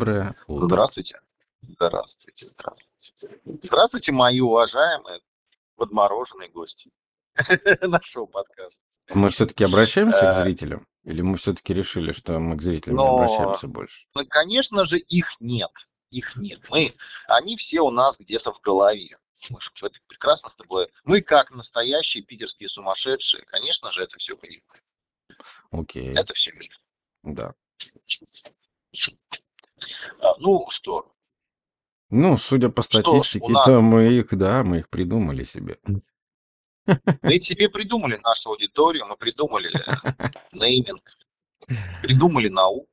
Доброе утро. Здравствуйте. Здравствуйте, здравствуйте. Здравствуйте, мои уважаемые подмороженные гости нашего подкаста. Мы все-таки обращаемся к Э, зрителям? Или мы все-таки решили, что мы к зрителям не Но, обращаемся больше? ну, конечно же, их нет. Их нет. Мы, они все у нас где-то в голове. Мы ж это прекрасно с тобой. Мы, как настоящие питерские сумасшедшие, конечно же, это все понимаем. Окей, Это все миф. да. А, Ну что, Ну, судя по статистике, нас? то мы их, да, мы их придумали себе. Мы себе придумали нашу аудиторию, мы придумали нейминг, придумали науку,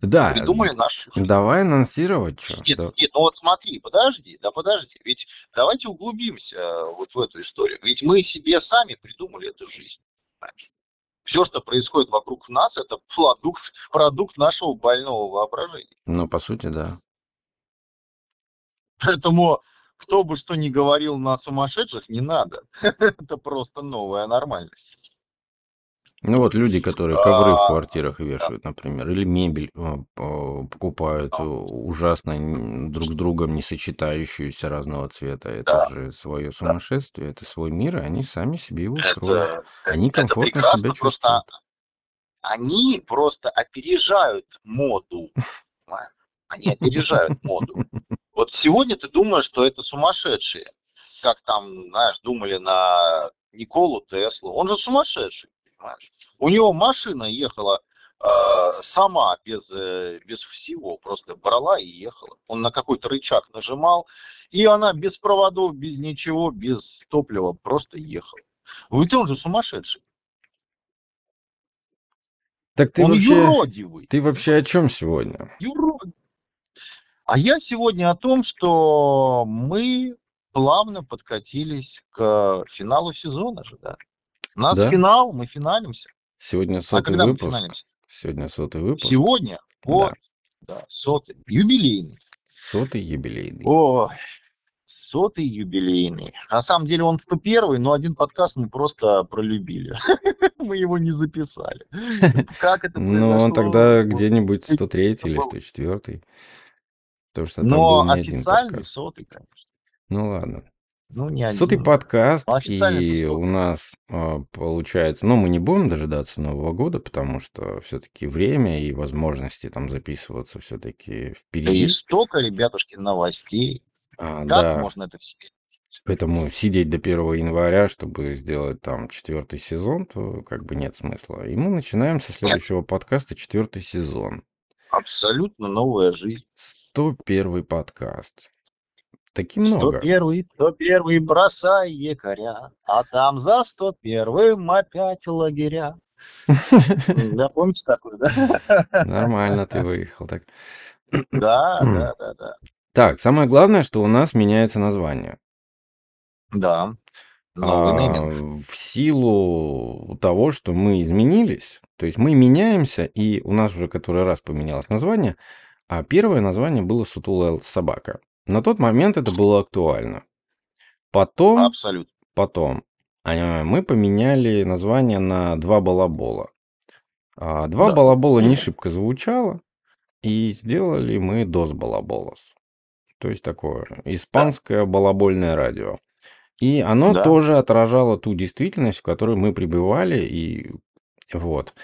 Да, придумали жизнь. давай анонсировать, что? Нет, нет, ну вот смотри, подожди, да подожди. Ведь давайте углубимся э, вот в эту историю. Ведь мы себе сами придумали эту жизнь. Все, что происходит вокруг нас, это продукт, продукт нашего больного воображения. Ну, по сути, да. Поэтому кто бы что ни говорил на сумасшедших, не надо. Это просто новая нормальность. Ну вот люди, которые ковры в А, квартирах вешают, например, или мебель э, по- покупают э, ужасно друг с другом не сочетающуюся разного цвета. Это же свое сумасшествие, это свой мир, и они сами себе его строят. Это, Они это комфортно себя прекрасно, просто чувствуют. они просто опережают моду. Они опережают моду. Вот сегодня ты думаешь, что это сумасшедшие. Как там, знаешь, думали на Николу Теслу. Он же сумасшедший, понимаешь? У него машина ехала э, сама, без, э, без всего. Просто брала и ехала. Он на какой-то рычаг нажимал, и она без проводов, без ничего, без топлива просто ехала. Ведь он же сумасшедший. Так ты он вообще, юродивый. ты вообще о чем сегодня? Юродивый. А я сегодня о том, что мы плавно подкатились к финалу сезона же, да. У нас Да? финал, мы финалимся. Сегодня А сотый когда мы выпуск. финалимся? Сегодня сотый выпуск. Сегодня, Да. вот, да, сотый, юбилейный. Сотый юбилейный. О, сотый юбилейный. На самом деле он 101, но один подкаст мы просто пролюбили. Мы его не записали. Как это Ну, он тогда где-нибудь 103 или был. 104. Потому что там Но был не один официальный сотый, конечно. Ну ладно. Ну, не Сотый один. подкаст, Но официально это и сотый. у нас а, получается, ну, мы не будем дожидаться Нового года, потому что все-таки время и возможности там записываться все-таки И впереди. столько, ребятушки, новостей. А, Как да, можно это в себе? поэтому сидеть до 1 января, чтобы сделать там четвертый сезон, то как бы нет смысла. И мы начинаем со Нет, следующего подкаста четвертый сезон. абсолютно новая жизнь. 101 подкаст. Таки много. 101, 101, бросай якоря, а там за 101 опять лагеря. Да, помните такое, да? Нормально ты выехал. Так. Да, да, да, да. Так, самое главное, что у нас меняется название. Да, А, в силу того, что мы изменились, то есть мы меняемся, и у нас уже который раз поменялось название, а первое название было «Сутулая собака». На тот момент это было актуально. Потом, Абсолютно. потом а, мы поменяли название на «Два балабола». А, «Два Да. балабола» не шибко звучало, и сделали мы «Дос балаболос». То есть такое Да, испанское балабольное радио. И оно да. тоже отражало ту действительность, в которой мы пребывали, и вот.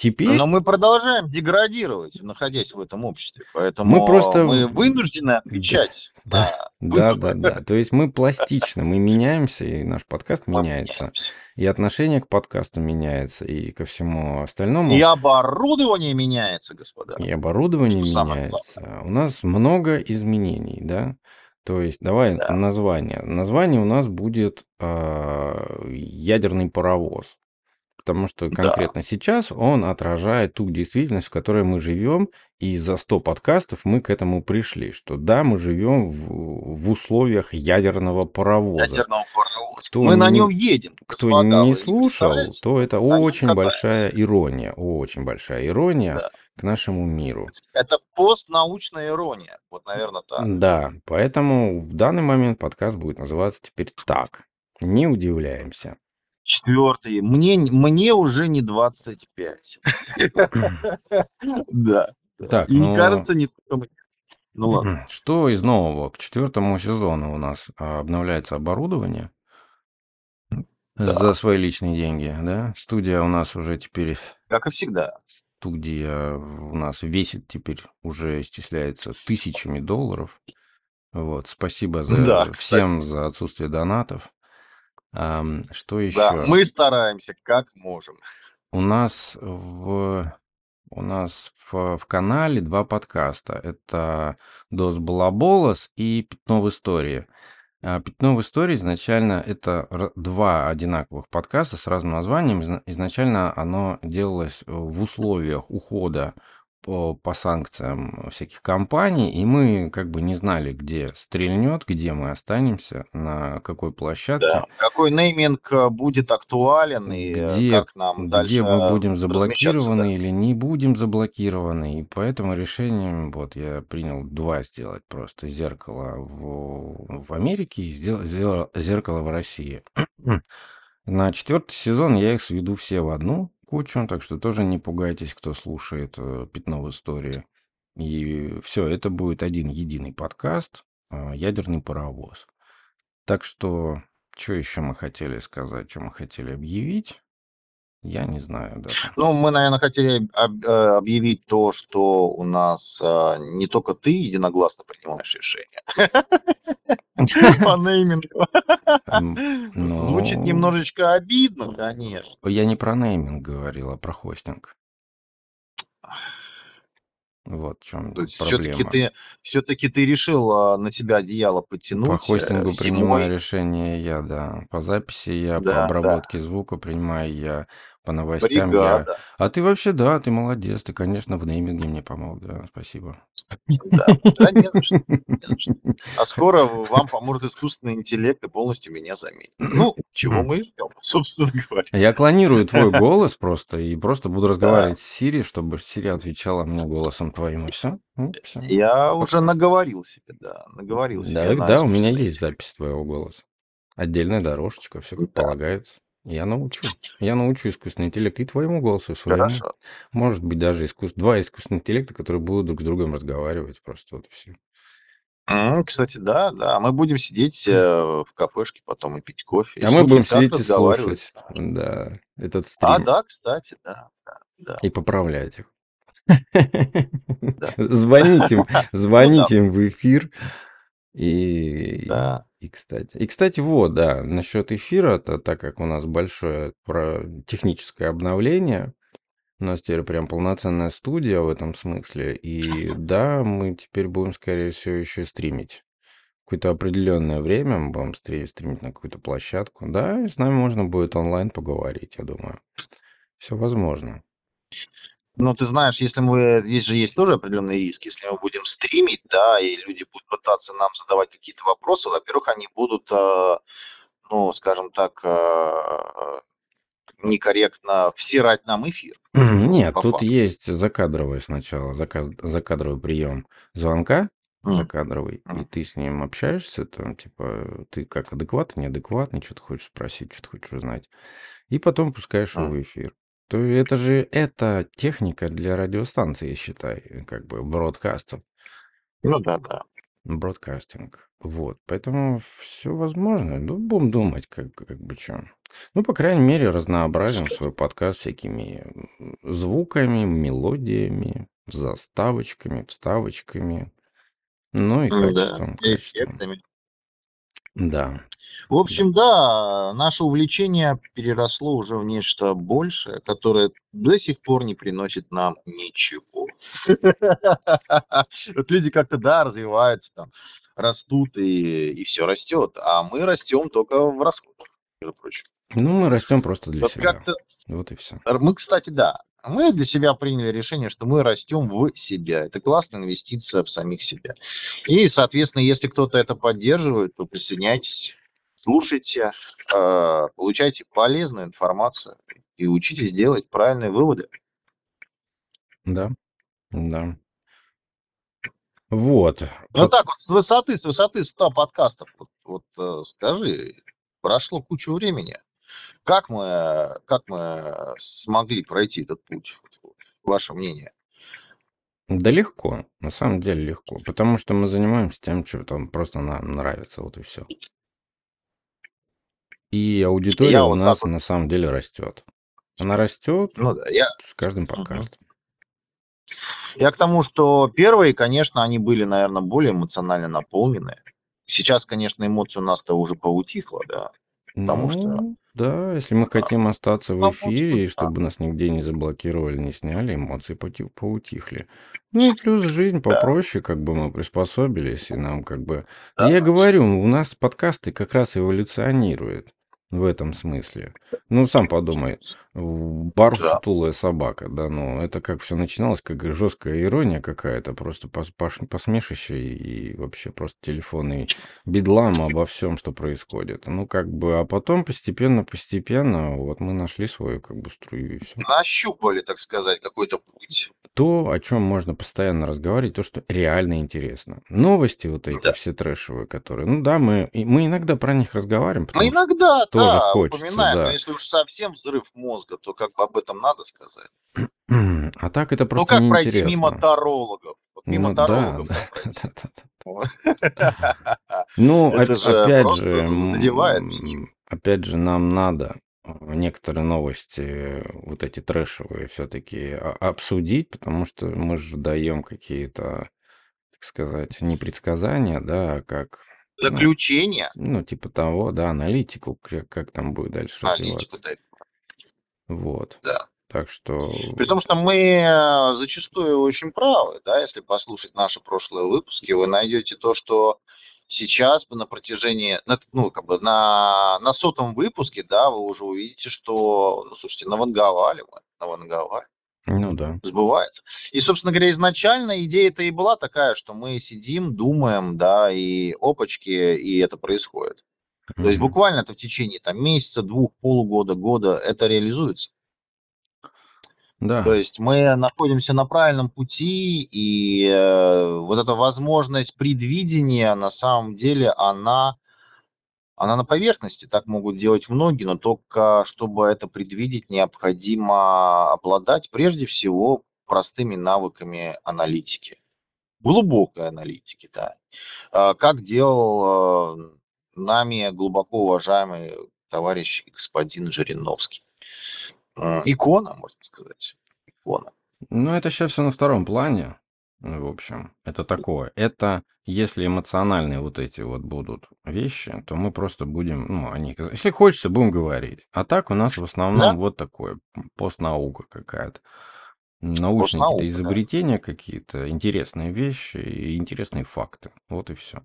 Теперь Но мы продолжаем деградировать, находясь в этом обществе. мы Поэтому просто... мы вынуждены Да, отвечать да, на да, вызовы. да, да. То есть мы пластичны, мы меняемся, и наш подкаст Мы меняется, меняемся. и отношение к подкасту меняется, и ко всему И остальному, оборудование меняется, господа. и оборудование Что меняется. У нас много изменений, да? То есть давай Да. название. Название у нас будет а, ядерный паровоз. Потому что Да. конкретно сейчас он отражает ту действительность, в которой мы живем, и за 100 подкастов мы к этому пришли, что да, мы живем в, в условиях ядерного паровоза. Ядерного паровоза. Кто Мы на не, нем едем, кто господа. не слушал, то это На очень большая ирония, очень большая ирония Да. к нашему миру. Это постнаучная ирония. Вот, наверное, так. Да, поэтому в данный момент подкаст будет называться теперь так. Не удивляемся. Четвертый. Мне, мне уже не 25. Да. Так, И ну, кажется, не. Ну ладно. что из нового? К четвертому сезону у нас а, обновляется оборудование за Да, свои личные деньги, да? Студия у нас уже теперь, как и всегда. студия у нас весит теперь уже исчисляется тысячами долларов. Вот, спасибо Да, за кстати. всем за отсутствие донатов. Что Да, еще? мы стараемся как можем. У нас в у нас в, в канале два подкаста. Это Дос Балаболос и Пятно в истории. А Пятно в истории изначально это два одинаковых подкаста с разным названием. Изна- Изначально оно делалось э, в условиях ухода по, по санкциям всяких компаний, и мы как бы не знали, где стрельнет, где мы останемся, на какой площадке. Да. Какой нейминг э, будет актуален и э, где, как нам где дальше мы будем заблокированы да. или не будем заблокированы. И по этому решению вот я принял два сделать просто. Зеркало в, в Америке и сдел- сделал зеркало в России. На четвертый сезон я их сведу все в одну кучу, так что тоже не пугайтесь, кто слушает э, «Пятно в истории». И все, это будет один единый подкаст э, «Ядерный паровоз». Так что, что еще мы хотели сказать, что мы хотели объявить, я не знаю даже. Ну, мы, наверное, хотели об- э, объявить то, что у нас э, не только ты единогласно принимаешь решение по неймингу. М, Звучит Ну, немножечко обидно, конечно. я не про нейминг говорил, а про хостинг. Вот в чем То есть все-таки проблема. ты, все-таки ты решил а, на себя одеяло По потянуть э, хостингу принимаю зимой. решение я, да. По записи я, по Да, да. обработке звука принимаю я, по новостям я. Бригада. А ты вообще, да, ты молодец, ты, конечно, в нейминге мне помог, да, спасибо. Да, да, не за что, не за что. А скоро вам поможет искусственный интеллект и полностью меня заменит. Ну, чего мы и ждем, собственно говоря. Я клонирую твой голос просто и просто буду Да, разговаривать с Сири, чтобы Сири отвечала мне голосом твоим, и все. все. я уже наговорил себе, да, наговорил себе Да, у меня есть запись твоего голоса. Отдельная дорожечка, все как Да, полагается. Я научу. Я научу искусственный интеллект и твоему голосу, и своему. хорошо. Может быть, даже искус... два искусственных интеллекта, которые будут друг с другом разговаривать. Просто вот и все. Кстати, да, да, мы будем сидеть э, в кафешке потом и пить кофе, и А мы будем сидеть и слушать, да, этот А, стрим да, кстати, да, да, да, и поправлять их. Звоните им, Ну звоните им в эфир. И, да. И, кстати, и, кстати, вот, да, насчет эфира, то так как у нас большое про техническое обновление, у нас теперь прям полноценная студия в этом смысле, и да, мы теперь будем, скорее всего, еще стримить. Какое-то определенное время мы будем стри- стримить на какую-то площадку. Да, и с нами можно будет онлайн поговорить, я думаю. Все возможно. Ну, ты знаешь, если мы, здесь же есть тоже определенные риски, если мы будем стримить, да, и люди будут пытаться нам задавать какие-то вопросы, во-первых, они будут, э, ну, скажем так, э, некорректно всирать нам эфир, Нет, по тут факту. есть закадровый сначала, заказ, закадровый прием звонка, М, закадровый, и м, ты с ним общаешься, там, типа, ты как адекватный, неадекватный, что ты хочешь спросить, что ты хочешь узнать, и потом пускаешь его м. в эфир. То это же, это техника для радиостанции, считай, как бы, бродкаста, Ну да, да. бродкастинг. Вот, поэтому все возможно. Ну, будем думать, как, как бы, что. Ну, по крайней мере, разнообразим свой подкаст всякими звуками, мелодиями, заставочками, вставочками, ну и М, Да, качеством, качеством. эффектами. Да, В общем, да, наше увлечение переросло уже в нечто большее, которое до сих пор не приносит нам ничего. Вот люди как-то, да, развиваются, там, растут, и, и все растет, а мы растем только в расходах, между прочим. Ну, мы растем просто для Вот себя. Вот и все. мы, кстати, да, мы для себя приняли решение, что мы растем в себя. Это классная инвестиция в самих себя. И, соответственно, если кто-то это поддерживает, то присоединяйтесь, слушайте, э, получайте полезную информацию и учитесь делать правильные выводы. Да, да. Вот. Ну По- так вот, с высоты, с высоты 100 подкастов, вот, вот, э, скажи, прошло кучу времени. Как мы, э, как мы смогли пройти этот путь? Ваше мнение? Да легко, на самом деле легко, потому что мы занимаемся тем, что там просто нам нравится, вот и все. И аудитория Я у вот так нас вот, на самом деле растет. Она растет ну да, я, с каждым мгм. подкастом. я к тому, что первые, конечно, они были, наверное, более эмоционально наполнены. Сейчас, конечно, эмоции у нас-то уже поутихло, да, потому что, Ну, да, если мы а, хотим остаться в потому что, эфире, и да, чтобы нас нигде не заблокировали, не сняли, эмоции поти- поутихли. Ну и плюс жизнь да, попроще, как бы мы приспособились, и нам как бы... да, Я говорю, у нас подкасты как раз эволюционируют в этом смысле. Ну, сам подумай, бар да. сутулая собака, да, ну, это как все начиналось, как жесткая ирония какая-то, просто пос- посмешище и вообще просто телефонный бедлам обо всем, что происходит. Ну, как бы, а потом постепенно-постепенно вот мы нашли свою как бы струю и все. Нащупали, так сказать, какой-то путь. То, о чем можно постоянно разговаривать, то, что реально интересно. Новости вот эти Да. все трэшевые, которые, ну да, мы, и мы иногда про них разговариваем, Мы иногда, тоже да, хочется, упоминаем, но да. если уж совсем взрыв мозга, то как бы об этом надо сказать. А так это Ну, просто как пройти мимо неинтересно. тарологов? Вот мимо Ну тарологов да, да, да, да, да. Ну, Это же опять же, задевает опять же, нам надо э, некоторые новости, вот эти трэшевые, все-таки обсудить, потому что мы же даем какие-то, так сказать, не предсказания, да, а как, ну, Заключение, ну, типа того, да, аналитику, как, как там будет дальше аналитику, развиваться. да. Вот. да. Так что, При том, что мы э, зачастую очень правы, да, если послушать наши прошлые выпуски, вы найдете то, что сейчас на протяжении, ну, как бы на, на сотом выпуске, да, вы уже увидите, что, ну, слушайте, наванговали мы, наванговали. Ну да. сбывается. И, собственно говоря, изначально идея-то и была такая, что мы сидим, думаем, да, и опачки, и это происходит. То есть буквально это в течение там, месяца, двух, полугода, года это реализуется. То Да. есть мы находимся на правильном пути, и э, вот эта возможность предвидения, на самом деле, она, она на поверхности. Так могут делать многие, но только чтобы это предвидеть, необходимо обладать прежде всего простыми навыками аналитики. Глубокой аналитики, да. А, Как делал э, нами глубоко уважаемый товарищ господин Жириновский. Икона, можно сказать. Икона. Ну, это сейчас все на втором плане. В общем, это такое. Это если эмоциональные вот эти вот будут вещи, то мы просто будем, ну, о них... Если хочется, будем говорить. А так у нас в Да, основном вот такое, постнаука какая-то. Научные какие-то постнаука, да. изобретения какие-то, интересные вещи и интересные факты. Вот и все.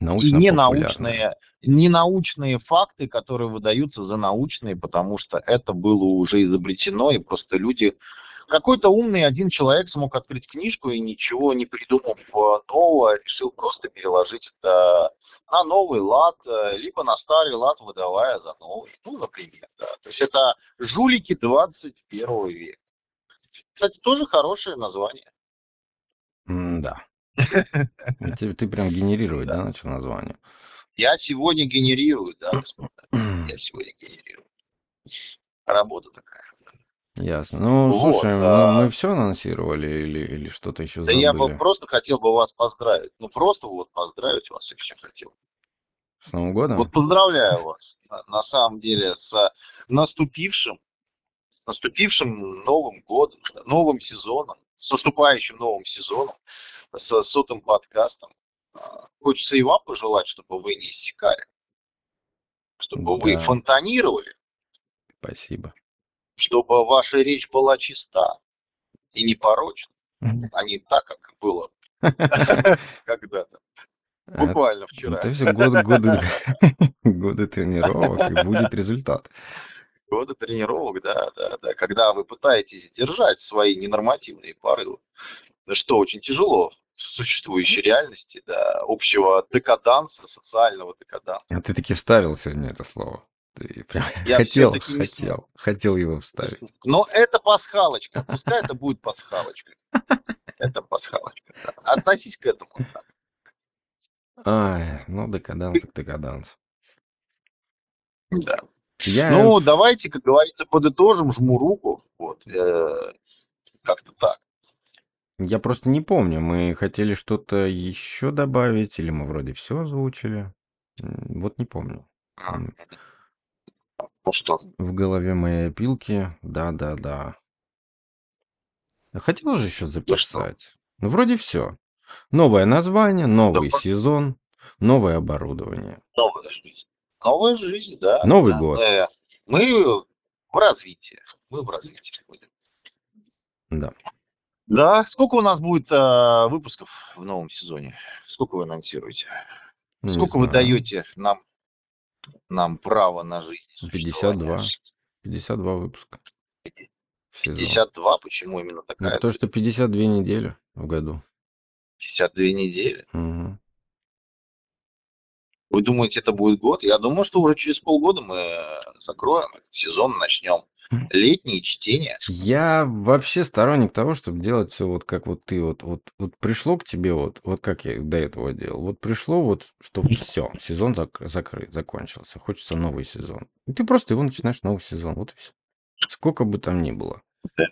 И Научно-популярные. ненаучные, ненаучные факты, которые выдаются за научные, потому что это было уже изобретено, и просто люди... Какой-то умный один человек смог открыть книжку и ничего не придумав э, нового, решил просто переложить это на новый лад, э, либо на старый лад, выдавая за новый. Ну, например, да. То есть это жулики 21 века. Кстати, тоже хорошее название. Да. Ты, ты прям генерировать, Да. да, начал название? Я сегодня генерирую, да, господа. Я сегодня генерирую. Работа такая. Ясно. Ну, Вот, слушай, а, мы все анонсировали или, или что-то еще да я бы забыли? просто хотел бы вас поздравить. Ну, просто вот поздравить вас еще хотел. С Новым Вот годом? поздравляю вас, на, на самом деле, с наступившим, наступившим Новым годом, новым сезоном, с наступающим новым сезоном, с сотым подкастом. А, Хочется и вам пожелать, чтобы вы не иссякали, чтобы вы Да, фонтанировали, спасибо. Чтобы ваша речь была чиста и непорочна, а не так, как было когда-то, А буквально вчера. Это все годы, годы, годы тренировок, и будет результат. Годы тренировок, да, да, да. Когда вы пытаетесь сдержать свои ненормативные порывы, что очень тяжело в существующей реальности, да, общего декаданса, социального декаданса. А ты таки вставил сегодня это слово. Прям Я хотел, смог. хотел, хотел его вставить. Но это пасхалочка. Пускай это будет пасхалочка. Это пасхалочка. да. Относись к этому. так. Ай, ну, декаданс так декаданс. Да. Я... Ну, давайте, как говорится, подытожим, жму руку. Вот. э, Как-то так. Я просто не помню, мы хотели что-то еще добавить, или мы вроде все озвучили. Вот не помню. А, что, В голове моей опилки, да-да-да. Хотел же еще ну записать. Ну, вроде все. Новое название, новый Да. сезон, новое оборудование. новая жизнь. Новая жизнь, да. Новый да. год. Э, Мы в развитии. Мы в развитии будем. Да. Да, сколько у нас будет э, выпусков в новом сезоне? Сколько вы анонсируете? Не Сколько вы знаю. даете нам, нам право на жизнь? и 52. существование? 52 выпуска. в сезон. 52, почему именно Ну, такая потому цифра? что 52 недели в году. 52 недели. Мгм. Вы думаете, это будет год? Я думаю, что уже через полгода мы э, закроем этот сезон, начнем летние чтения. Я вообще сторонник того, чтобы делать все вот как вот ты вот, вот, вот пришло к тебе вот, вот как я до этого делал. Вот пришло вот, что все, сезон зак- закрыт, закончился, хочется новый сезон. И ты просто его начинаешь новый сезон, вот и все. Сколько бы там ни было. Да.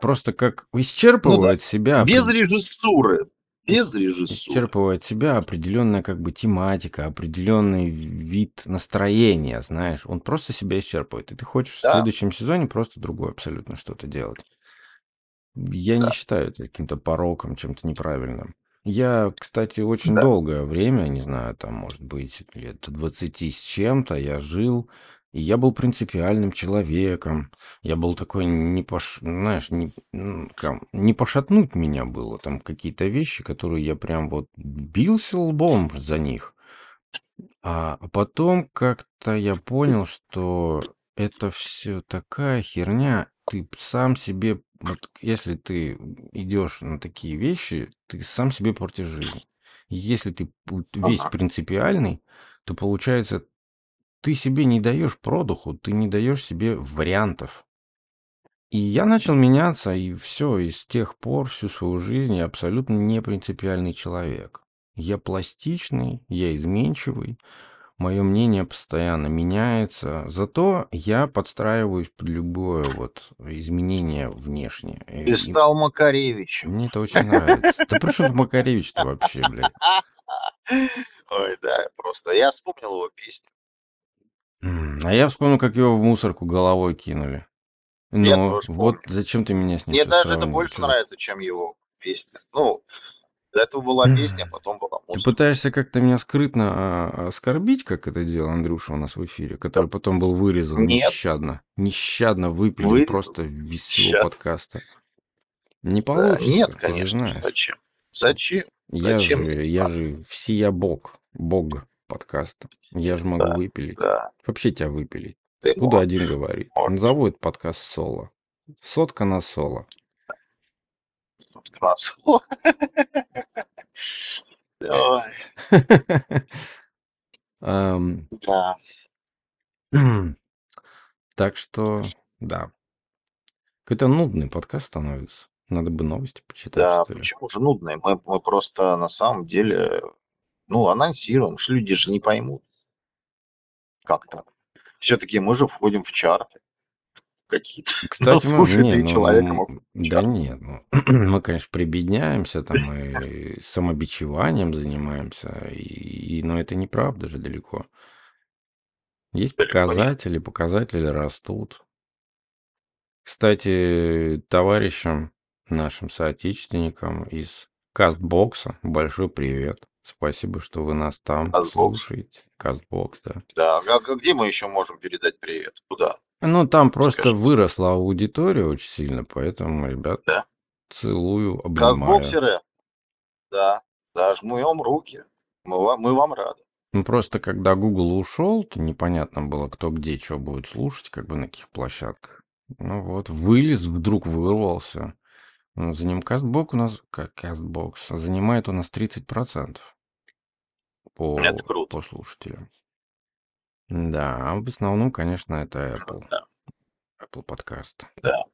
Просто как исчерпывает себя Без режиссуры. Без Ис- режиссуры. исчерпывает себя определенная как бы тематика, определенный вид настроения, знаешь. Он просто себя исчерпывает. И ты хочешь в Да. следующем сезоне просто другое абсолютно что-то делать. Я не Да. считаю это каким-то пороком, чем-то неправильным. Я, кстати, очень Да. долгое время, не знаю, там, может быть, лет до 20 с чем-то, я жил, и я был принципиальным человеком. Я был такой, не пош... знаешь, не, не пошатнуть меня было. Там какие-то вещи, которые я прям вот бился лбом за них. А потом как-то я понял, что это все такая херня. Ты сам себе, вот если ты идешь на такие вещи, ты сам себе портишь жизнь. Если ты весь принципиальный, то получается, ты себе не даешь продуху, ты не даешь себе вариантов. И я начал меняться, и все, и с тех пор всю свою жизнь я абсолютно не принципиальный человек. Я пластичный, я изменчивый, мое мнение постоянно меняется, зато я подстраиваюсь под любое вот изменение внешнее. Ты и стал Макаревичем. мне это очень нравится. Да при чем Макаревич-то вообще, блядь? Ой, да, просто я вспомнил его песню. А я вспомнил, как его в мусорку головой кинули. Я Ну, тоже вот помню. зачем ты меня с ним Мне сейчас даже это больше за- нравится, чем его песня. Ну, до этого была песня, а потом была Ты музыка. пытаешься как-то меня скрытно а, оскорбить, как это делал Андрюша у нас в эфире, который потом был вырезан Нет. нещадно. Нещадно выпилен Вырезан? просто из всего Ща. подкаста. Не Да, получится, нет, ты же конечно. знаешь. Зачем? Зачем? Я Зачем же, я надо? же всея бог, бог подкаста. Я же могу Да, выпилить. Да, Вообще тебя выпилить. ты Буду можешь. один говорить. можешь. Назову этот подкаст соло. Сотка на соло. Красава. Ой, Ам, Да. Так что, да. Какой-то нудный подкаст становится. Надо бы новости почитать, Да, почему же нудные? Мы, мы просто на самом деле, ну, анонсируем, что люди же не поймут. Как так? Все-таки мы же входим в чарты какие-то. Кстати, мы, слушай, не, ты ну, человеком м, охотно да нет, ну, мы, конечно, прибедняемся, там, и самобичеванием занимаемся, и, и- но это неправда же далеко. Есть Далеко нет. показатели, показатели растут. Кстати, товарищам, нашим соотечественникам из Кастбокса большой привет. Спасибо, что вы нас там Castbox. слушаете. Кастбокс, да. Да, а г- где мы еще можем передать привет? Куда? Ну, там просто Скажи. выросла аудитория очень сильно, поэтому, ребят, Да. целую, обнимаю. Казбоксеры, да, да, жмем руки. Мы вам, мы вам рады. Ну, просто когда Google ушел, то непонятно было, кто где что будет слушать, как бы на каких площадках. Ну вот, вылез, вдруг вырвался. Ну, За ним Кастбок у нас, как Кастбокс, занимает у нас 30% по, Это круто. по слушателям. Да, а в основном, конечно, это Apple. Да, Apple подкаст. да,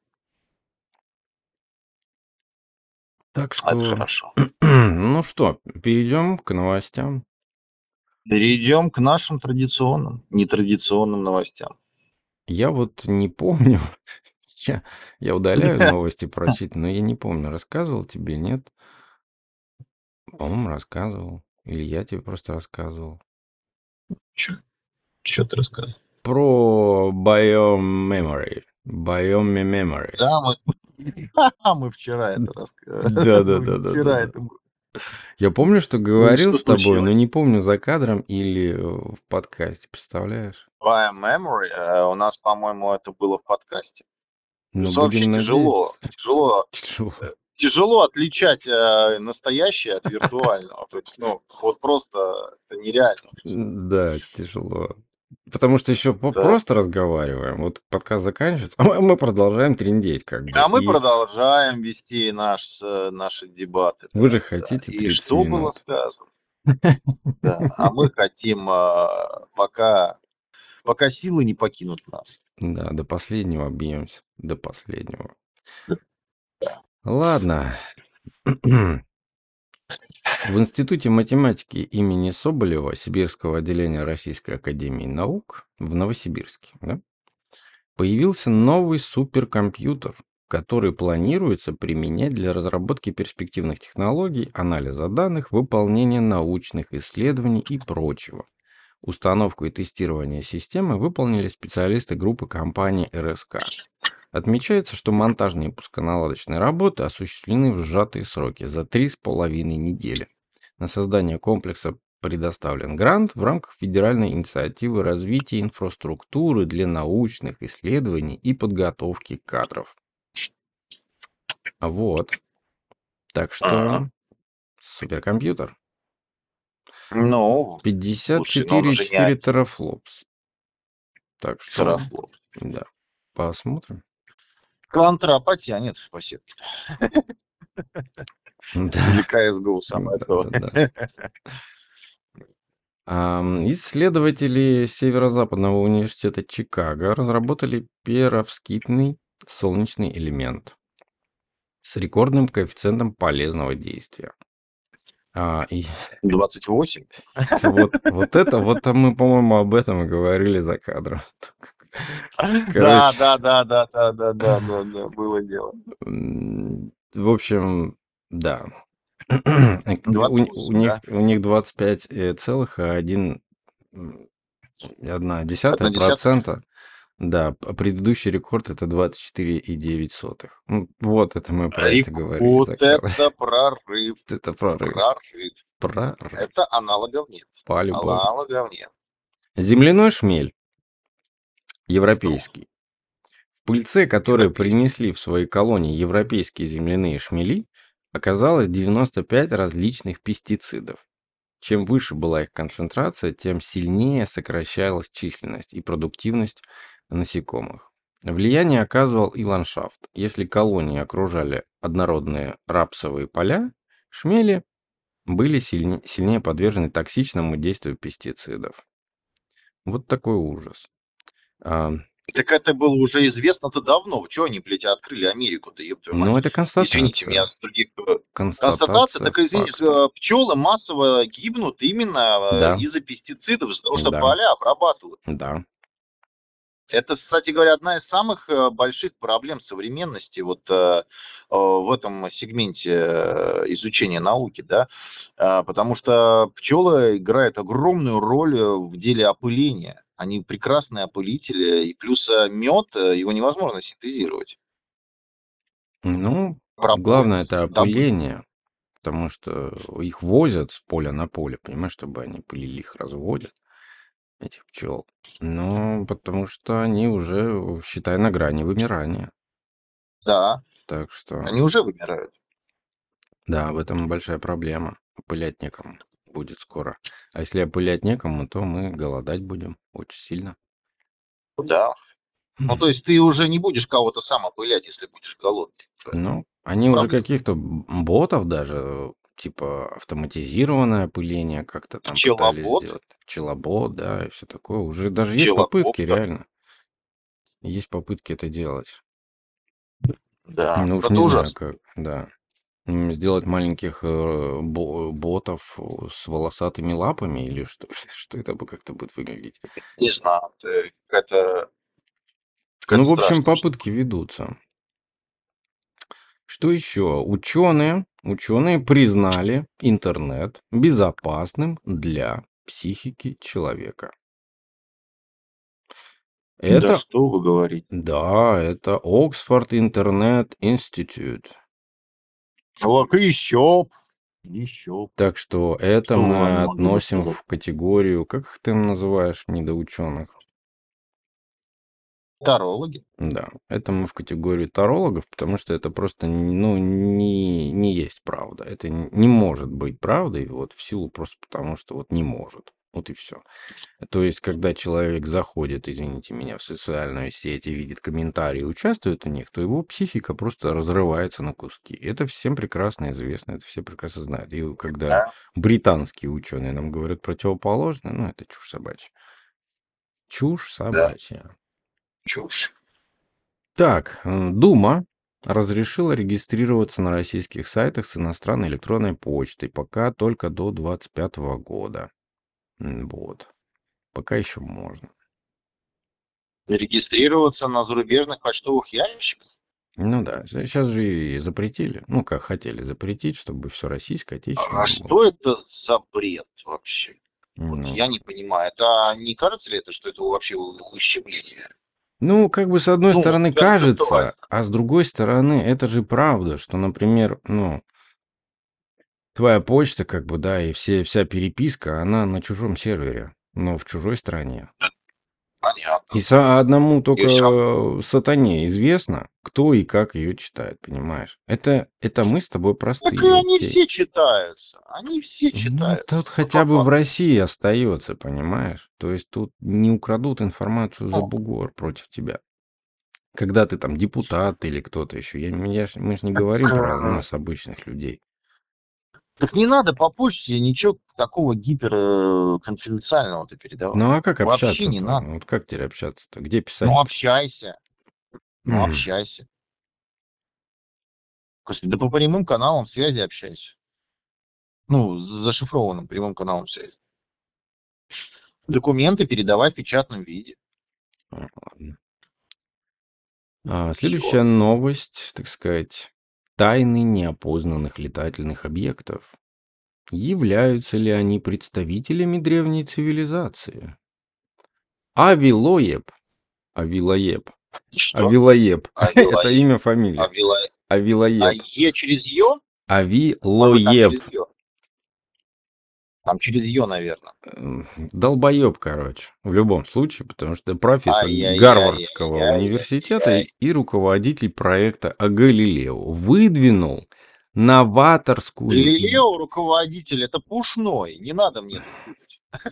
Так это что, хорошо. ну что, перейдем к новостям. Перейдем к нашим традиционным, нетрадиционным новостям. Я вот не помню, Я, я удаляю новости прочитать, но я не помню, рассказывал тебе, нет? По-моему, рассказывал. Или я тебе просто рассказывал. Чё? Чё ты рассказывал? Про Biome Memory. Biome Memory. Да, мы, мы вчера это рассказывали. Да, да, да, да. Вчера это да. Я помню, что говорил что с тобой, но случилось? не помню за кадром или в подкасте, представляешь? By memory, э, у нас, по-моему, это было в подкасте. Ну, Плюс вообще будем тяжело, тяжело, Тяжело. Тяжело отличать э, настоящее от виртуального. То есть, ну, вот просто это нереально. Да, тяжело. Потому что еще Да. просто разговариваем. Вот подкаст заканчивается, а мы- продолжаем трендеть как бы. А мы И продолжаем вести наш, э, наши дебаты. Вы же да, хотите да. И 30 что было минут. сказано? Да. А мы хотим, э, пока, пока силы не покинут нас. Да, до последнего бьемся. До последнего. Ладно. В Институте математики имени Соболева Сибирского отделения Российской Академии Наук в Новосибирске да, появился новый суперкомпьютер, который планируется применять для разработки перспективных технологий, анализа данных, выполнения научных исследований и прочего. Установку и тестирование системы выполнили специалисты группы компании РСК. Отмечается, что монтажные пусконаладочные работы осуществлены в сжатые сроки за 3,5 недели. На создание комплекса предоставлен грант в рамках федеральной инициативы развития инфраструктуры для научных исследований и подготовки кадров. Вот. Так что Ага. суперкомпьютер. Ну, 54,4 уже не один. терафлопс. Так что, Сарафлоп. да, посмотрим. Контра потянет по сетке. Да, Или CSGO самое да, то. да, Исследователи Северо-Западного университета Чикаго разработали перовскитный солнечный элемент с рекордным коэффициентом полезного действия. А, и 28. это вот, вот это, вот а мы, по-моему, об этом и говорили за кадром. Да, да, да, да, да, да, да, да, да, было дело. М, В общем, да. У, у 28, них, да? у них 25 э, целых а один м, одна десятая Одна десятая? процента. Да, п- предыдущий рекорд это 24,9 сотых. Ну, Вот это мы про это говорили. Вот это прорыв, Это прорыв. прорыв. Прорыв. Это аналогов нет. По-любому. Аналогов нет. Земляной шмель. Европейский. В пыльце, Европейский. принесли в свои колонии европейские земляные шмели, оказалось 95 различных пестицидов. Чем выше была их концентрация, тем сильнее сокращалась численность и продуктивность насекомых. Влияние оказывал и ландшафт. Если колонии окружали однородные рапсовые поля, шмели были сильне- сильнее подвержены токсичному действию пестицидов. Вот такой ужас. А, Так это было уже известно-то давно. Чего они, блядь, открыли Америку-то, ёб твою мать? ну, это констатация. Извините меня, с других... э, Констатация, Констатация, так извините, факта. пчелы массово гибнут именно э, Да. из-за пестицидов, из-за того, что Да. поля обрабатывают. Да. Это, кстати говоря, одна из самых э, больших проблем современности вот э, э, в этом сегменте э, изучения науки, да, Э, потому что пчелы играют огромную роль э, в деле опыления. Они прекрасные опылители, и плюс мед, его невозможно синтезировать. Ну, Пробой, главное это опыление, потому что их возят с поля на поле, понимаешь, чтобы они пылили, их разводят, этих пчел. Ну, потому что они уже, считай, на грани вымирания. Да, Так что, они уже вымирают. да, в этом большая проблема. Опылять некому будет скоро. А если опылять некому, то мы голодать будем очень сильно. Да. Ну, то есть ты уже не будешь кого-то сам опылять, если будешь голодный. Ну, они уже Проблема. каких-то ботов даже, типа автоматизированное опыление как-то там пытались Пчелобот? сделать. Пчелобот, да, и все такое. Уже даже есть Пчелокоптер. попытки, реально. Есть попытки это делать. Да, Ну уж это не знаю, ужасно. как, да. Сделать маленьких э, бо- ботов э, с волосатыми лапами или что, что это бы как-то будет выглядеть? Не знаю, это какая-то Какая-то Ну, в общем, страшная штука. попытки ведутся. Что еще? Ученые, ученые признали интернет безопасным для психики человека. Да Это, что вы говорите? да, это Oxford Internet Institute. Вот еще, еще. Так что это Что мы они могли бы относим сказать? в категорию, как их ты называешь, недоученых? Тарологи. Да, это мы в категорию тарологов, потому что это просто, ну, не, не есть правда. Это н- не может быть правдой, вот в силу просто потому, что вот не может. Вот и все. То есть, когда человек заходит, извините меня, в социальную сеть и видит комментарии участвует в них, то его психика просто разрывается на куски. Это всем прекрасно известно, это все прекрасно знают. И когда Да. британские ученые нам говорят противоположное, ну, это чушь собачья. Чушь Да. собачья. Чушь. Так, э, Дума разрешила регистрироваться на российских сайтах с иностранной электронной почтой пока только до 25 года. Вот. Пока еще можно. Регистрироваться на зарубежных почтовых ящиках? Ну да, сейчас же и запретили. Ну, как хотели запретить, чтобы все российское, А отечественное было. что это за бред вообще? Вот Ну, я не понимаю. Это не кажется ли это, что это вообще ущемление? Ну, как бы с одной Ну, стороны кажется, а с другой стороны это же правда, что, например, ну, твоя почта, как бы, да, и все, вся переписка, она на чужом сервере, но в чужой стране. Понятно. И со одному только сам- сатане известно, кто и как ее читает, понимаешь? Это, это мы с тобой простые, Так и они окей. все читаются. Они все Ну, читаются. тут Ну, хотя по бы в. России остается, понимаешь? То есть тут не украдут информацию за Ну. бугор против тебя. Когда ты там депутат или кто-то еще. Я, я мы же не говорим про а, нас, обычных людей. Так не надо по почте ничего такого гиперконфиденциального-то передавать. Ну а как Вообще общаться-то? не надо. Вот как теперь общаться-то? Где писать? Ну, общайся. Ну, М. общайся. Господи, да по прямым каналам связи общайся. Ну, зашифрованным прямым каналом связи. Документы передавай в печатном виде. А, ладно. А, следующая новость, так сказать, тайны неопознанных летательных объектов. Являются ли они представителями древней цивилизации? Авилоеб. Авилоеб. Что? Авилоеб. Авилоеб. Это имя, фамилия. Авила... А Авилоеб. Е через Ё? Авилоеб. Там через Ё, наверное. Долбоеб, короче, в любом случае, потому что профессор. Гарвардского университета и- руководитель проекта Галилео выдвинул новаторскую... Галилео руководитель, это пушной. Не надо мне.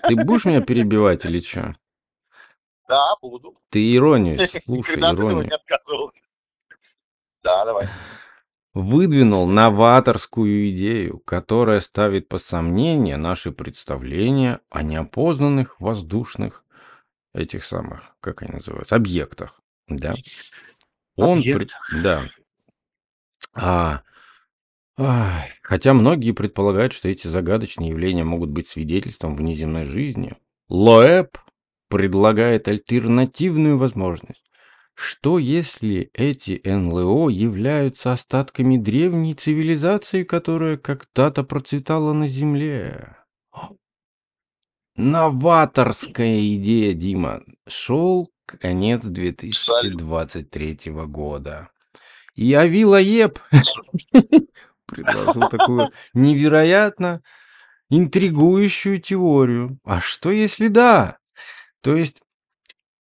Ты будешь меня перебивать или что? Да, буду. Ты иронию, слушай, Никогда иронию. отказывался. Да, давай. Выдвинул новаторскую идею, которая ставит под сомнение наши представления о неопознанных воздушных этих самых, как они называются, объектах. Да. Он, Объектах. да. А, хотя многие предполагают, что эти загадочные явления могут быть свидетельством внеземной жизни, Лоэб предлагает альтернативную возможность. Что если эти НЛО являются остатками древней цивилизации, которая когда-то процветала на Земле? Новаторская идея, Дима. Шел конец 2023 года. И Авилоеб предложил такую невероятно интригующую теорию. А что если да? То есть,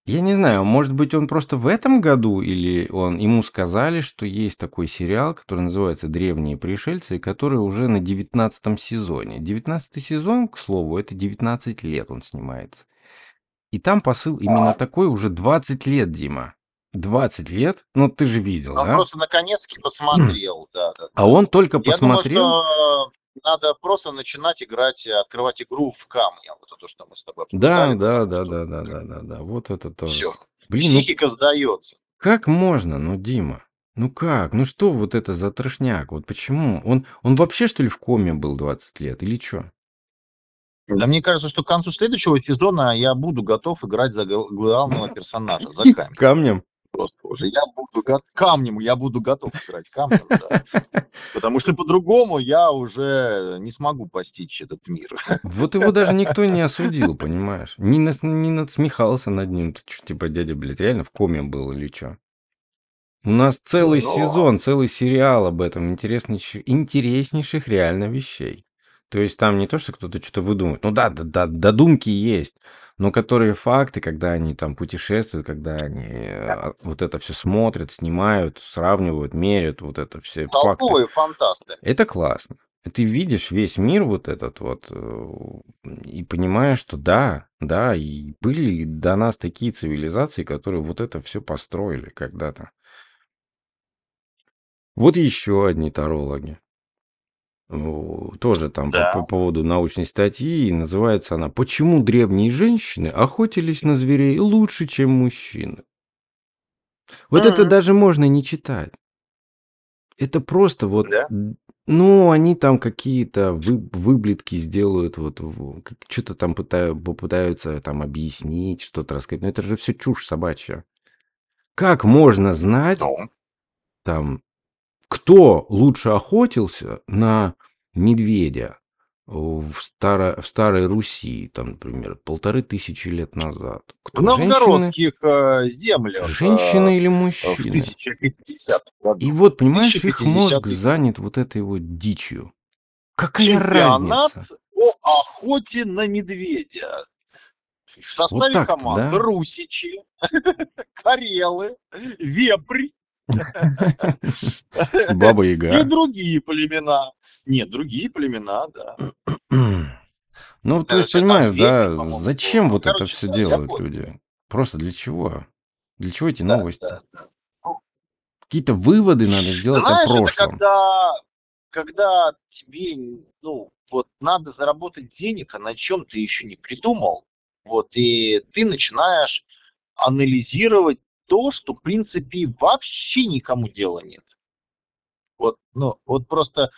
я не знаю, может быть, он просто в этом году, или он ему сказали, что есть такой сериал, который называется «Древние пришельцы», и который уже на 19 сезоне. 19 сезон, к слову, это 19 лет он снимается. И там посыл именно такой уже 20 лет, Дима. 20 лет? Ну, ты же видел, Он да? просто наконец-таки посмотрел, да, да. А он только Я посмотрел... думаю, что надо просто начинать играть, открывать игру в камне. Вот это то, что мы с тобой Да, обсуждали. да, да, что да, да, да, да, да. Вот это тоже. Все. Блин, ну Психика сдается. как можно, ну, Дима? Ну как? Ну что вот это за трешняк? Вот почему? Он, он вообще, что ли, в коме был 20 лет или что? Да мне кажется, что к концу следующего сезона я буду готов играть за гл- главного персонажа, за камень. Камнем? Просто уже. Я буду го- камнем, я буду готов играть камнем, да. Потому что по-другому я уже не смогу постичь этот мир. Вот его даже никто не осудил, понимаешь? Не, нас- не надсмехался над ним. Ты типа, дядя, блядь, реально в коме был или что? У нас целый Но сезон, целый сериал об этом интереснейших, интереснейших реально вещей. То есть там не то, что кто-то что-то выдумывает. Ну да, да, да, додумки есть, но которые факты, когда они там путешествуют, когда они э, вот это все смотрят, снимают, сравнивают, меряют, вот это все факты. толковые фантасты. Это классно. Ты видишь весь мир вот этот вот э, и понимаешь, что да, да, и были до нас такие цивилизации, которые вот это все построили когда-то. Вот еще одни тарологи. О, Тоже там по, Да. по поводу научной статьи, и называется она «Почему древние женщины охотились на зверей лучше, чем мужчины?» Вот это Мгм. даже можно не читать. Это просто вот, Да. ну, они там какие-то вы- выблетки сделают, вот что-то там пытаю- попытаются там объяснить, что-то рассказать. Но это же все чушь собачья. Как можно знать Ну, там, кто лучше охотился на медведя в, старо- в Старой Руси, там, например, полторы тысячи лет назад? в Кто, женщины, новгородских э, землях э, женщины или в мужчины? 1050 году. И вот, понимаешь, их 1050 мозг занят вот этой вот дичью. Какая Чемпионат разница? по охоте на медведя. В составе так-то, команд да? русичи, карелы, вепрь Баба и Яга. другие племена. Нет, другие племена, да. Ну, есть, там понимаешь, да, зачем вот это все делают люди? Просто для чего? Для чего эти новости? да. Какие-то выводы надо сделать о прошлом. когда, когда тебе, ну, вот надо заработать денег, а на чем ты еще не придумал, вот, и ты начинаешь анализировать то, что, в принципе, вообще никому дела нет. Вот, ну, вот просто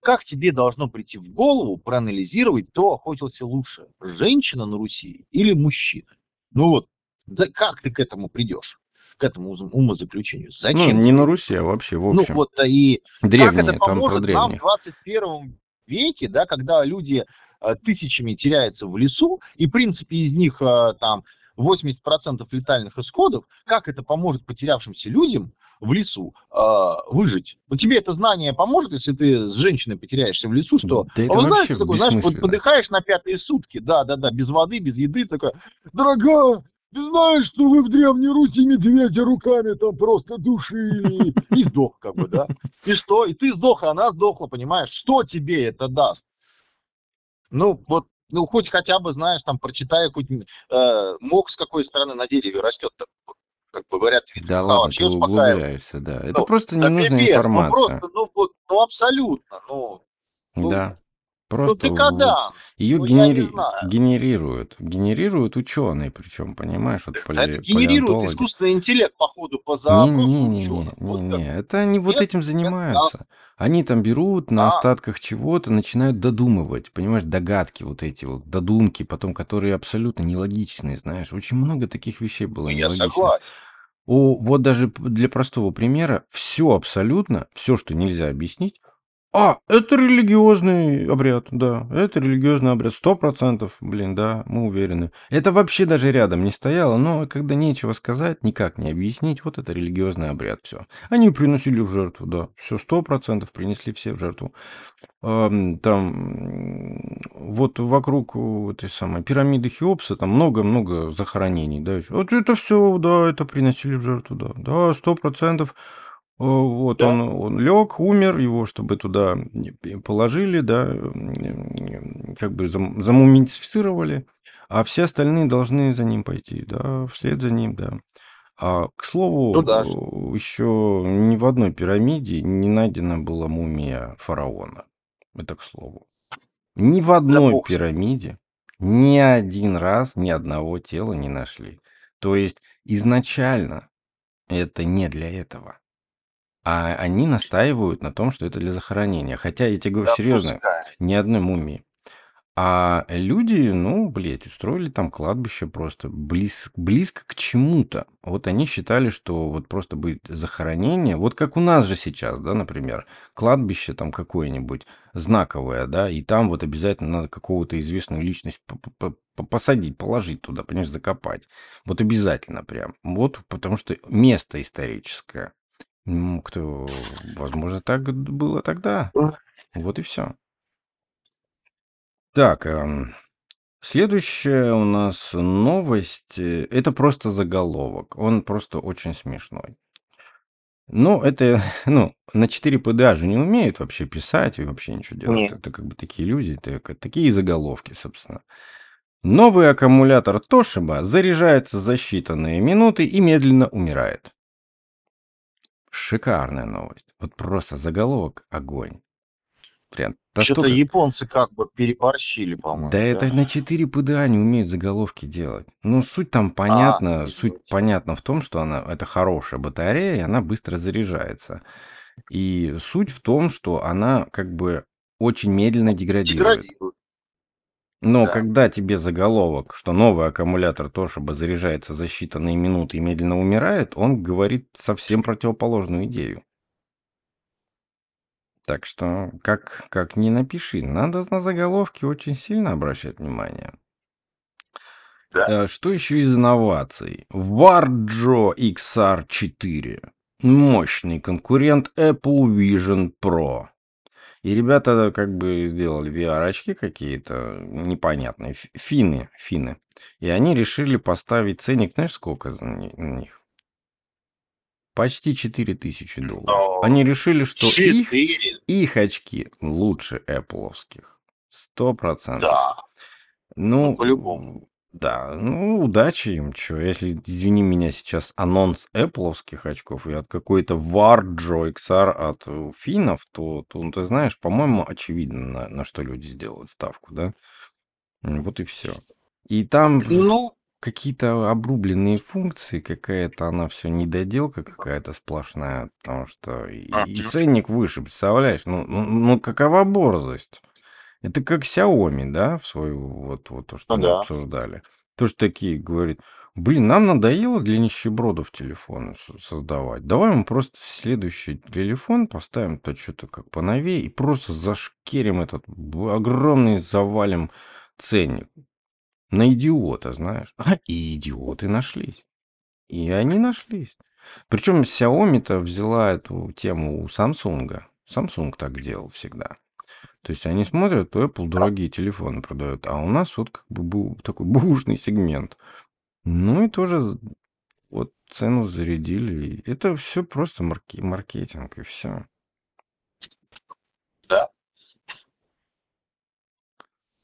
как тебе должно прийти в голову проанализировать, кто охотился лучше, женщина на Руси или мужчина? Ну вот, да как ты к этому придешь, к этому ум- умозаключению? Ну, Зачем не тебе на это Руси, а вообще, в Ну общем. вот, а и как Древние, это там про поможет нам в древних. 21 веке, да, когда люди э, тысячами теряются в лесу, и, в принципе, из них э, там 80% летальных исходов, как это поможет потерявшимся людям в лесу э, выжить? Ну, тебе это знание поможет, если ты с женщиной потеряешься в лесу, что... Да а это знаете, вообще что такое, знаешь, под- подыхаешь на пятые сутки, да-да-да, без воды, без еды, такой, дорогая, ты знаешь, что вы в Древней Руси медведя руками там просто душили? И сдох, как бы, да? И что? И ты сдох, и она сдохла, понимаешь? Что тебе это даст? Ну, вот, ну, хоть хотя бы, знаешь, там, прочитай хоть э, мох с какой стороны на дереве растет, так, как бы говорят, Да слова, ладно, вообще ты углубляешься, да. Это Ну, просто ненужная пипец, ну информация. просто, ну, вот, ну, абсолютно, ну, ну, Да. Ну, Просто декаданс, ее ну, я не генери... генерируют. Генерируют ученые, причем, понимаешь, вот Да это генерирует палеонтологи. искусственный интеллект, походу, по запросу Не-не-не-не, ученых. Вот как. не-не, это они вот Нет, этим нет, нас, занимаются. Они там берут на а, остатках чего-то, начинают додумывать, понимаешь, догадки вот эти вот, додумки, потом, которые абсолютно нелогичные, знаешь. Очень много таких вещей было ну, я нелогичных. согласен. О, вот даже для простого примера, все абсолютно, все, что нельзя объяснить, а, это религиозный обряд, да, это религиозный обряд, сто процентов, блин, да, мы уверены. Это вообще даже рядом не стояло, но когда нечего сказать, никак не объяснить, вот это религиозный обряд, все. Они приносили в жертву, да, все, сто процентов принесли все в жертву. Ам, Там, вот вокруг этой самой пирамиды Хеопса, там много-много захоронений, да, ещё. вот это все, да, это приносили в жертву, да, да, сто процентов. Вот Да. он, он лег, умер, его чтобы туда положили, да, как бы зам- замумифицировали, а все остальные должны за ним пойти, да, вслед за ним, да. А, к Ну слову, да. э, еще ни в одной пирамиде не найдена была мумия фараона. Это к слову. Ни в Да одной ним. пирамиде ни один раз ни одного тела не нашли. То есть изначально это не для этого. А они настаивают на том, что это для захоронения. Хотя я тебе говорю Да серьезно, пускай. ни одной мумии. А люди, ну, блядь, устроили там кладбище просто близ, близко к чему-то. Вот они считали, что вот просто будет захоронение, вот как у нас же сейчас, да, например, кладбище там какое-нибудь знаковое, да, и там вот обязательно надо какого-то известную личность посадить, положить туда, понимаешь, закопать. Вот обязательно прям. Вот потому что место историческое. Ну, кто, возможно, так было тогда. Вот и все. Так, эм, следующая у нас новость. э, Это просто заголовок. Он просто очень смешной. Ну, это, ну, на 4 ПДА же не умеют вообще писать и вообще ничего делать. Нет. Это как бы такие люди, это такие заголовки, собственно. Новый аккумулятор Toshiba заряжается за считанные минуты и медленно умирает. Шикарная новость. Вот просто заголовок огонь. Прям Что-то настолько- японцы как бы переборщили, по-моему. Да это на 4 ПДА не умеют заголовки делать. Ну, суть там понятна. не суть делать. понятна в том, что она это хорошая батарея, и она быстро заряжается. И суть в том, что она как бы очень медленно деградирует. Деградируют. Но Да. когда тебе заголовок, что новый аккумулятор Toshiba заряжается за считанные минуты и медленно умирает, он говорит совсем противоположную идею. Так что, как, как ни напиши, надо на заголовки очень сильно обращать внимание. Да. Э, Что еще из инноваций? Warjo XR4. Мощный конкурент Apple Vision Pro. И ребята как бы сделали VR-очки какие-то непонятные. Финны, финны. И они решили поставить ценник, знаешь, сколько на них? Почти 4000 долларов. Они решили, что их, их очки лучше Apple'овских. Сто процентов. Да. Ну, Ну, по-любому. Да, ну, удачи им, чё. Если, извини меня, сейчас анонс Apple'овских очков и от какой-то Warjo XR от э, финнов, то, то, ну, ты знаешь, по-моему, очевидно, на, на что люди сделают ставку, да? Вот и все. И там Ну, какие-то обрубленные функции, какая-то она все недоделка какая-то сплошная, потому что и, и Мгм. ценник выше, представляешь? Ну, ну, ну, какова борзость? Это как Xiaomi, да, в свою, вот, вот то, что Ну мы да. обсуждали. То, что такие говорят, блин, нам надоело для нищебродов телефоны создавать. Давай мы просто следующий телефон поставим, то что-то как поновее, и просто зашкерим этот огромный завалим ценник. На идиота, знаешь. А, и идиоты нашлись. И они нашлись. Причем Xiaomi-то взяла эту тему у Samsung. Samsung так делал всегда. То есть они смотрят, то Apple дорогие телефоны продает, а у нас вот как бы был такой бушный сегмент. Ну и тоже вот цену зарядили. Это все просто марки- маркетинг и все. Да.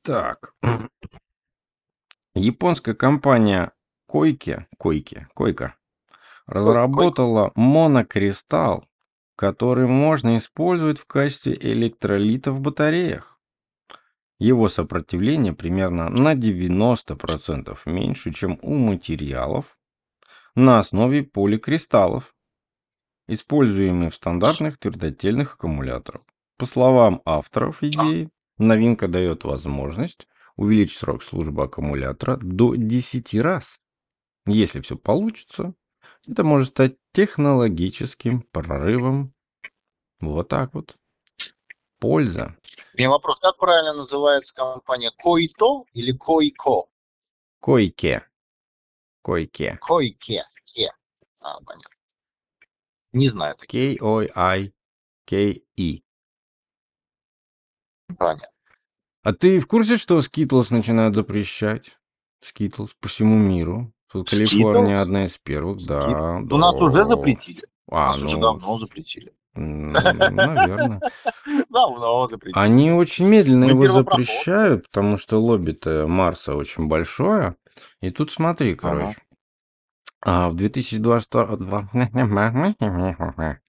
Так. Японская компания Койки, Койки, Койка разработала монокристалл, который можно использовать в качестве электролита в батареях. Его сопротивление примерно на 90% меньше, чем у материалов на основе поликристаллов, используемых в стандартных твердотельных аккумуляторах. По словам авторов идеи, новинка дает возможность увеличить срок службы аккумулятора до 10 раз. Если все получится, это может стать технологическим прорывом. Вот так вот. Польза. У меня вопрос, как правильно называется компания? Който или Койко? Койке. Койке. Койке. Ке. А, понятно. Не знаю. K-O-I-K-E. Понятно. А ты в курсе, что Skittles начинают запрещать? Skittles по всему миру. Skittles? Калифорния одна из первых, да. Да. У нас уже запретили. А, нас уже ну, давно запретили. наверное. Давно запретили. Они очень медленно Мы его запрещают, потому что лобби-то Марса очень большое. И тут смотри, короче. А в 2022...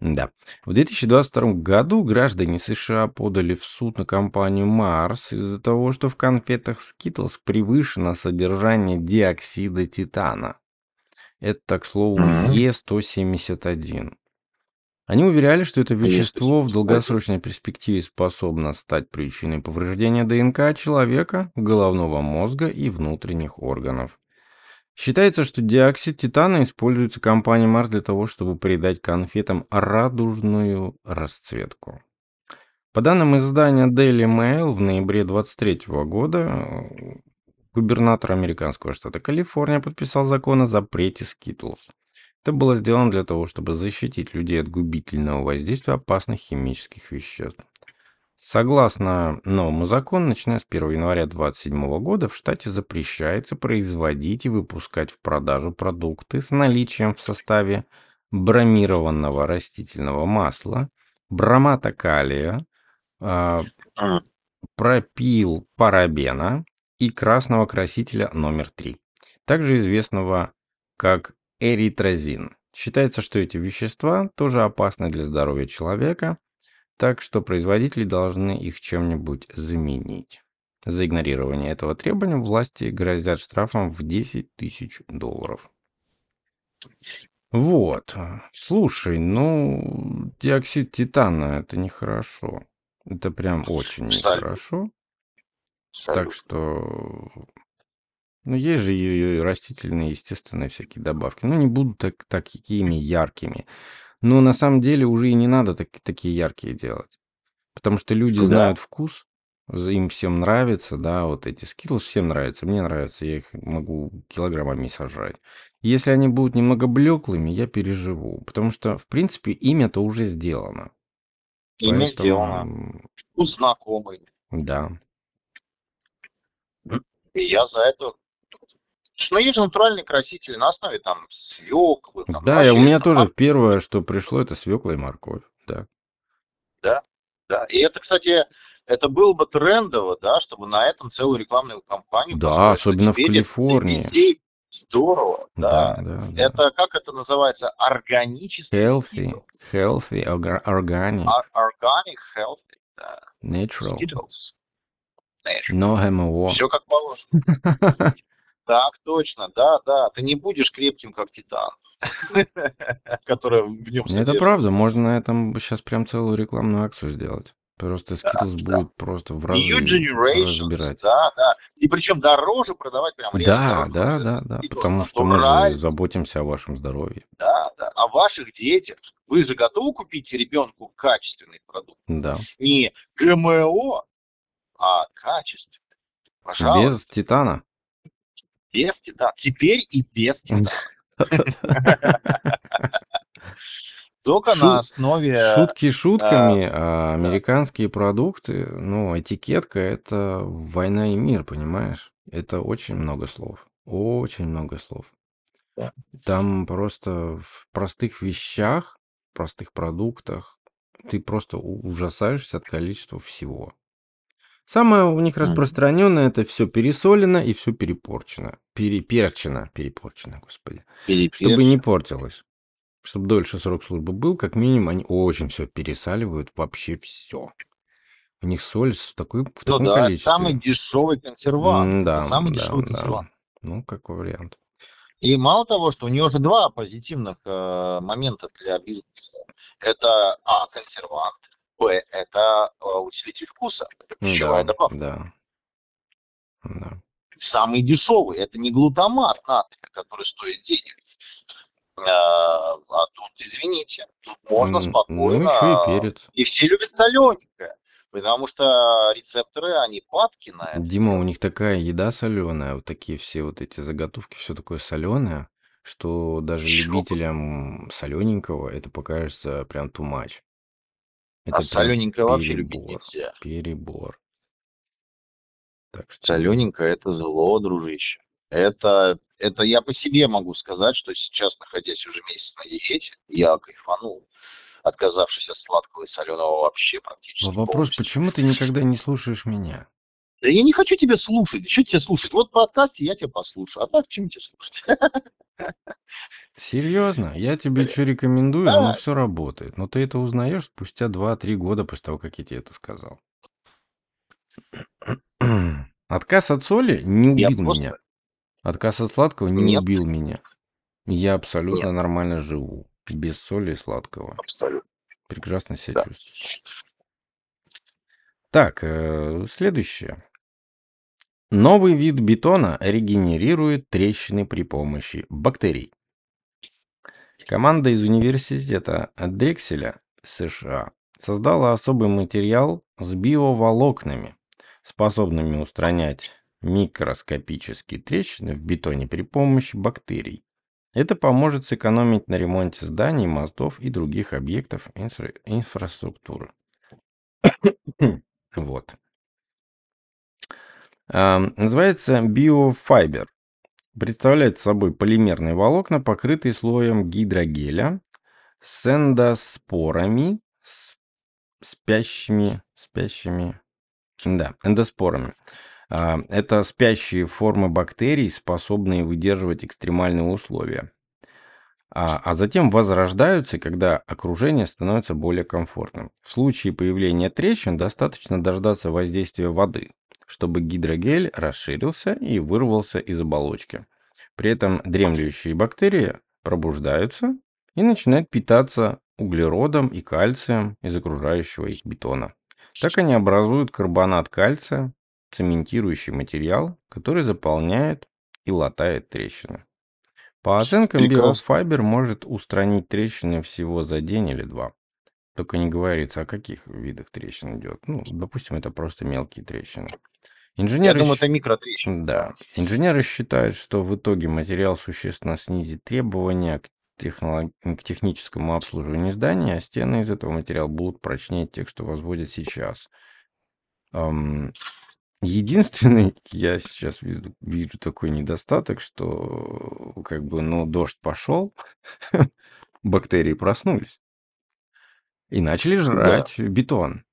Да. В 2022 году граждане США подали в суд на компанию Марс из-за того, что в конфетах Skittles превышено содержание диоксида титана. Это, к слову, Мгм. Е171. Они уверяли, что это вещество в долгосрочной перспективе способно стать причиной повреждения ДНК человека, головного мозга и внутренних органов. Считается, что диоксид титана используется компанией Марс для того, чтобы придать конфетам радужную расцветку. По данным издания Daily Mail, в ноябре 23 года губернатор американского штата Калифорния подписал закон о запрете Skittles. Это было сделано для того, чтобы защитить людей от губительного воздействия опасных химических веществ. Согласно новому закону, начиная с 1 января 2027 года в штате запрещается производить и выпускать в продажу продукты с наличием в составе бромированного растительного масла, бромата калия, М. пропил парабена и красного красителя номер 3, также известного как эритрозин. Считается, что эти вещества тоже опасны для здоровья человека, так что производители должны их чем-нибудь заменить. За игнорирование этого требования власти грозят штрафом в 10 тысяч долларов. Вот. Слушай, ну, диоксид титана это нехорошо. Это прям очень Абсолютно. нехорошо. Так Абсолютно. что, ну, есть же и и растительные, естественные всякие добавки. Ну, не будут так, такими яркими. Но на самом деле уже и не надо так, такие яркие делать. Потому что люди Да. знают вкус, им всем нравится, да, вот эти скитлс всем нравятся, мне нравится, я их могу килограммами сожрать. Если они будут немного блеклыми, я переживу, потому что, в принципе, имя-то уже сделано. Имя сделано. Поэтому, Вкус знакомый. да. И я за это... Ну, есть же натуральные красители на основе там свеклы. Там, Да, и у вообще, меня там, тоже первое, что пришло, это свекла и морковь, да. Да, и это, кстати, это было бы трендово, да, чтобы на этом целую рекламную кампанию Да, особенно в Калифорнии. детей здорово, Да, да. да, да. Это, как это называется, органический Healthy, Skittles. healthy, orga- organic, Or- Organic, healthy, да. natural, Skittles. no GMO. Все как положено. Так точно, да, да. Ты не будешь крепким, как титан, который в нем Это содержится. правда, можно на этом сейчас прям целую рекламную акцию сделать. Просто Skittles да. будет просто в разы New Generations, разбирать. да, да. И причем дороже продавать, прям Да, дороже, да, да, это да, Skittles потому что мы же заботимся о вашем здоровье. Да, да. О ваших детях. Вы же готовы купить ребенку качественный продукт? Да. Не ГМО, а качественный. Пожалуйста. Без титана. Без титана. Теперь и без титана. Только Шу- на основе... Шутки шутками, а американские продукты, ну, этикетка – это война и мир, понимаешь? Это очень много слов. Очень много слов. Да. Там просто в простых вещах, в простых продуктах ты просто ужасаешься от количества всего. Самое у них распространенное это все пересолено и все перепорчено. Переперчено, перепорчено, господи. Чтобы не портилось. Чтобы дольше срок службы был, как минимум, они очень все пересаливают, вообще все. У них соль в, такой, в Ну таком да, количестве. самый дешевый консервант. М, Да, самый да, дешевый да. консервант. Ну, как вариант. И мало того, что у него же два позитивных э, момента для бизнеса. Это А, консервант, Б, это э, усилитель вкуса. Это пищевая Да, добавка. да, да. Самый дешевый, это не глутамат натрия, который стоит денег. Э, А тут, извините, тут можно Ну, спокойно... еще и перец. И все любят солененькое, потому что рецепторы, они падки на это. Дима, у них такая еда соленая, вот такие все вот эти заготовки, все такое соленое, что даже бы. любителям солененького это покажется прям too much. А Это прям солененькое вообще любить перебор. нельзя. Перебор. Так что Солененькое это зло, дружище. Это, это я по себе могу сказать, что сейчас, находясь уже месяц на диете, я кайфанул, отказавшись от сладкого и соленого вообще практически вопрос, полностью. почему ты никогда не слушаешь меня? Да я не хочу тебя слушать. Что тебя слушать? Вот подкасте я тебя послушаю. А так чем тебя слушать? Серьезно? Я тебе что рекомендую, Да. оно все работает. Но ты это узнаешь спустя 2-3 года после того, как я тебе это сказал. Отказ от соли не Я убил просто- меня. Отказ от сладкого не Нет. убил меня. Я абсолютно Нет. нормально живу. Без соли и сладкого. Абсолютно. прекрасно себя Да. чувствует. Так, э, следующее. Новый вид бетона регенерирует трещины при помощи бактерий. Команда из университета Дрекселя, США, создала особый материал с биоволокнами, способными устранять микроскопические трещины в бетоне при помощи бактерий. Это поможет сэкономить на ремонте зданий, мостов и других объектов инфра- инфраструктуры. Вот. А, Называется биофайбер. Представляет собой полимерные волокна, покрытые слоем гидрогеля с эндоспорами, с спящими, спящими, да, эндоспорами. А, Это спящие формы бактерий, способные выдерживать экстремальные условия. А, а затем возрождаются, когда окружение становится более комфортным. В случае появления трещин достаточно дождаться воздействия воды, чтобы гидрогель расширился и вырвался из оболочки. При этом дремлющие бактерии пробуждаются и начинают питаться углеродом и кальцием из окружающего их бетона. Так они образуют карбонат кальция, цементирующий материал, который заполняет и латает трещины. По оценкам, биофайбер может устранить трещины всего за день или два. Только не говорится, о каких видах трещин идет. Ну, допустим, это просто мелкие трещины. Я Инженеры, думаю, щ- это микротрещины. да. Инженеры считают, что в итоге материал существенно снизит требования к, технолог- к техническому обслуживанию здания, а стены из этого материала будут прочнее тех, что возводят сейчас. Ам, Единственный, я сейчас вижу, вижу такой недостаток, что как бы, ну, дождь пошел, бактерии проснулись и начали Да. жрать бетон.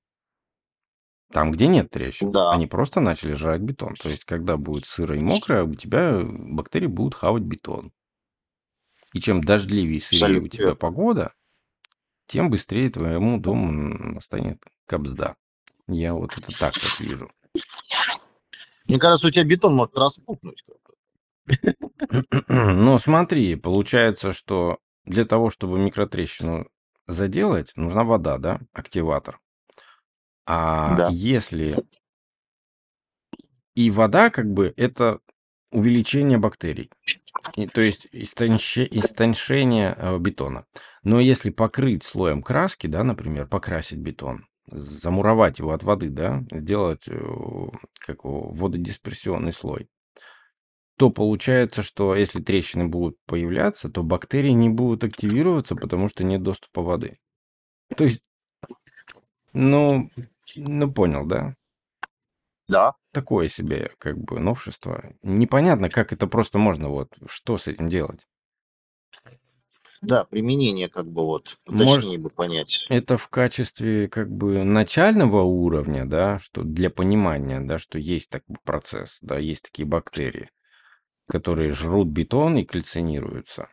Там, где нет трещин. Да. Они просто начали жрать бетон. То есть, когда будет сыро и мокро, у тебя бактерии будут хавать бетон. И чем дождливее и сырее у тебя погода, тем быстрее твоему дому настанет кобзда. Я вот это так вот вижу. Мне кажется, у тебя бетон может распухнуть. Ну, смотри, получается, что для того, чтобы микротрещину заделать, нужна вода, да, активатор. А Да. если и вода, как бы, это увеличение бактерий, и, то есть истонще- истончение э, бетона. Но если покрыть слоем краски, да, например, покрасить бетон, замуровать его от воды, да, сделать э, как его, вододисперсионный слой, то получается, что если трещины будут появляться, то бактерии не будут активироваться, потому что нет доступа воды. То есть, ну, ну понял, да? Да. Такое себе как бы новшество. Непонятно, как это просто можно, вот, что с этим делать. Да, применение как бы вот, точнее бы понять. это в качестве как бы начального уровня, да, что для понимания, да, что есть такой процесс, да, есть такие бактерии, которые жрут бетон и кальцинируются.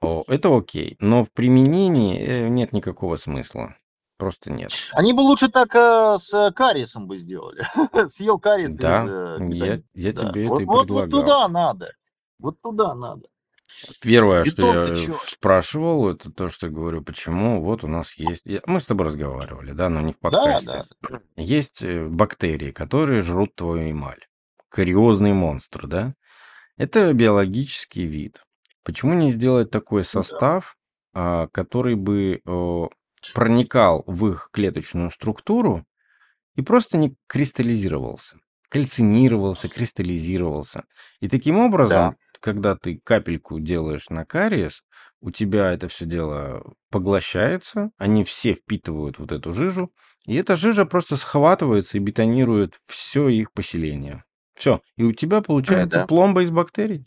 О, это окей, но в применении э, нет никакого смысла. Просто нет. Они бы лучше так э, с кариесом бы сделали. Съел кариес без Да, э, я, я Да. тебе это Вот, и вот, вот предлагал. туда надо. Вот туда надо. Первое, что Бетон-то я чё? спрашивал, это то, что я говорю, почему вот у нас есть... Мы с тобой разговаривали, да, но не в Да, подкасте. да. Есть э, бактерии, которые жрут твою эмаль. Кариозный монстр, да? Это биологический вид. Почему не сделать такой Да. состав, а, который бы э, проникал в их клеточную структуру и просто не кристаллизировался? Кальцинировался, кристаллизировался. И таким Да. образом, когда ты капельку делаешь на кариес, у тебя это все дело поглощается, они все впитывают вот эту жижу, и эта жижа просто схватывается и бетонирует все их поселение. Все. И у тебя получается Да. пломба из бактерий.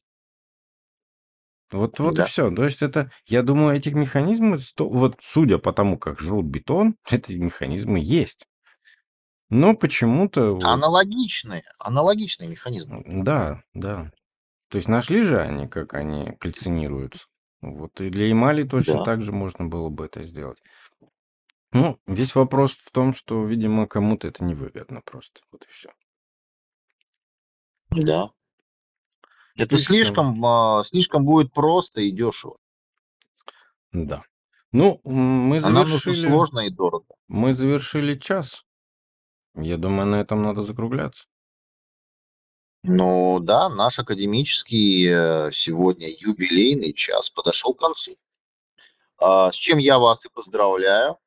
Вот, вот и Да. все. То есть это, я думаю, этих механизмов, вот судя по тому, как жрут бетон, эти механизмы есть. Но почему-то Аналогичные, аналогичные механизмы. да, да. То есть нашли же они, как они кальцинируются. Вот и для эмали точно Да. так же можно было бы это сделать. Ну, весь вопрос в том, что, видимо, кому-то это невыгодно просто. Вот и все. Да. Это слишком, а, слишком будет просто и дешево. Да. Ну, мы А нам завершили, сложно и дорого. мы завершили час. Я думаю, на этом надо закругляться. Ну да, наш академический э, сегодня юбилейный час подошел к концу. А, С чем я вас и поздравляю.